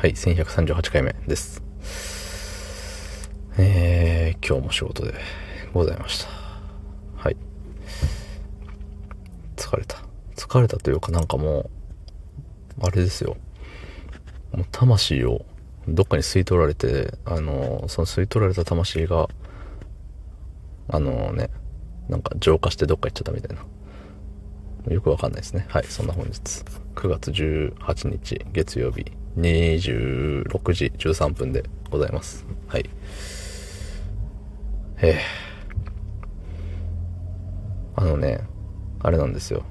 はい、1138回目です。えー、今日も仕事でございました。はい。疲れた。疲れたというかなんかもう、あれですよ。もう魂をどっかに吸い取られて、あの、その吸い取られた魂が、あのね、なんか浄化してどっか行っちゃったみたいな。よくわかんないですね。はい、そんな本日。9月18日月曜日26時13分でございます。はい。ええあのね、あれなんですよ。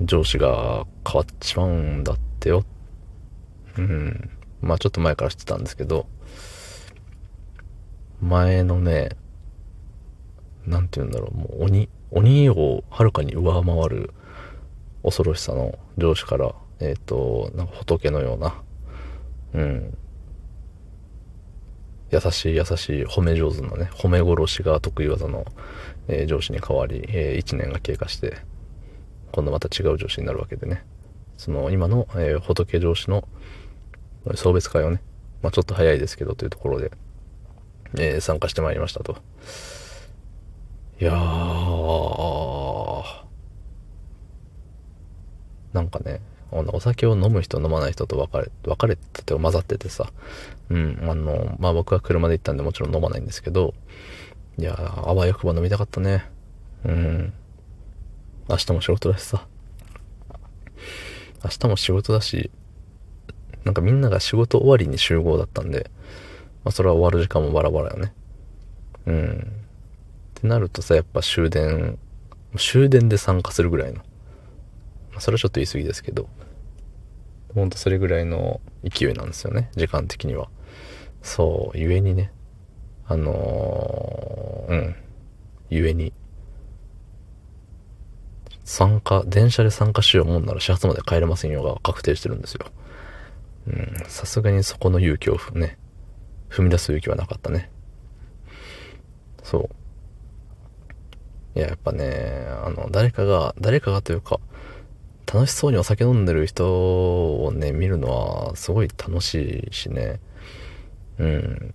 上司が変わっちまうんだってよ。うん。まあちょっと前から知ってたんですけど、前のね、なんて言うんだろう、もう鬼、鬼をはるかに上回る恐ろしさの上司から、えっ、と、なんか仏のような、うん、優しい優しい褒め上手なね、褒め殺しが得意技の、えー上司に変わり、え1年が経過して、今度また違う上司になるわけでね、その今の、えー仏上司の送別会をね、まあちょっと早いですけどというところで、えー参加してまいりましたと。いやー、なんかね、お酒を飲む人飲まない人と分かれ、分かれてて混ざっててさ、うん、あの、まあ僕は車で行ったんでもちろん飲まないんですけど、いや、あわよくば飲みたかったね。うん。明日も仕事だしさ。明日も仕事だし、なんかみんなが仕事終わりに集合だったんで、まあそれは終わる時間もバラバラよね。うん。ってなるとさ、やっぱ終電、終電で参加するぐらいの。それはちょっと言い過ぎですけど、ほんとそれぐらいの勢いなんですよね、時間的には。そう、ゆえにね、あのーうん、ゆえに、参加、電車で参加しようもんなら始発まで帰れませんよが確定してるんですよ。うん、さすがにそこの勇気をね、踏み出す勇気はなかったね。そう。いや、やっぱね、あの、誰かが、誰かがというか、楽しそうにお酒飲んでる人をね、見るのはすごい楽しいしね。うん。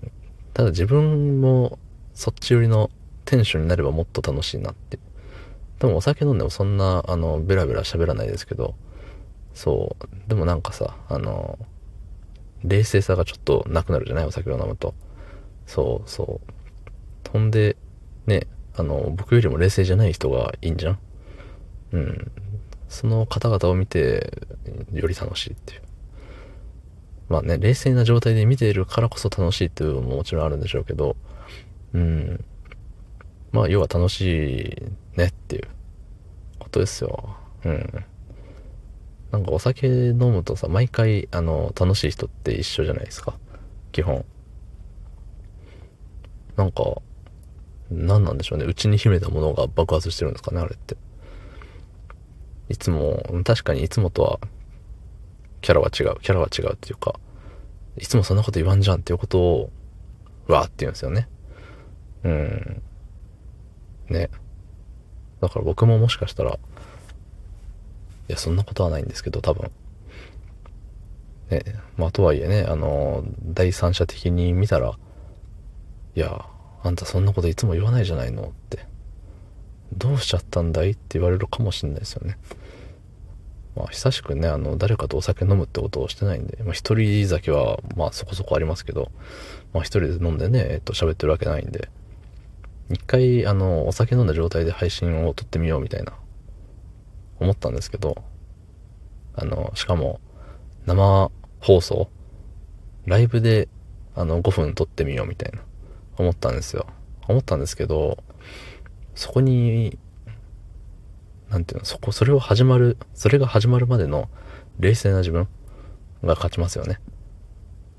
ただ自分もそっち寄りのテンションになればもっと楽しいなって。でもお酒飲んでもそんな、あの、ベラベラ喋らないですけど、そう。でもなんかさ、あの、冷静さがちょっとなくなるじゃない？お酒を飲むと。そうそう。ほんで、ね、あの、僕よりも冷静じゃない人がいいんじゃん？うん。その方々を見て、より楽しいっていう。まあね、冷静な状態で見ているからこそ楽しいっていうのももちろんあるんでしょうけど、うん。まあ、要は楽しいねっていうことですよ。うん。なんかお酒飲むとさ、毎回、あの、楽しい人って一緒じゃないですか。基本。なんか、何なんでしょうね。内に秘めたものが爆発してるんですかね、あれって。いつも、確かにいつもとは、キャラは違う。キャラは違うっていうか、いつもそんなこと言わんじゃんっていうことを、わーって言うんですよね。うん。ね。だから僕ももしかしたら、いや、そんなことはないんですけど、多分。ね。まあ、とはいえね、あの、第三者的に見たら、いや、あんたそんなこといつも言わないじゃないのって。どうしちゃったんだい？って言われるかもしれないですよね。まあ、久しくね、あの、誰かとお酒飲むってことをしてないんで、まあ、一人酒は、まあ、そこそこありますけど、まあ、一人で飲んでね、えっと、喋ってるわけないんで、一回、あの、お酒飲んだ状態で配信を撮ってみようみたいな、思ったんですけど、あの、しかも、生放送ライブで、あの、5分撮ってみようみたいな、思ったんですよ。思ったんですけど、そこに、なんていうの、そこ、それを始まる、それが始まるまでの冷静な自分が勝ちますよね。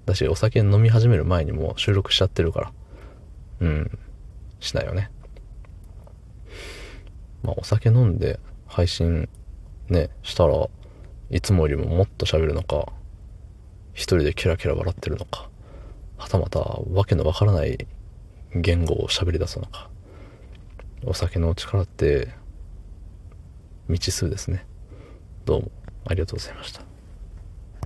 だし、お酒飲み始める前にも収録しちゃってるから。うん。しないよね。まあ、お酒飲んで配信ね、したらいつもよりももっと喋るのか、一人でキラキラ笑ってるのか、はたまたわけのわからない言語を喋り出すのか。お酒の力って未知数ですね。どうもありがとうございました。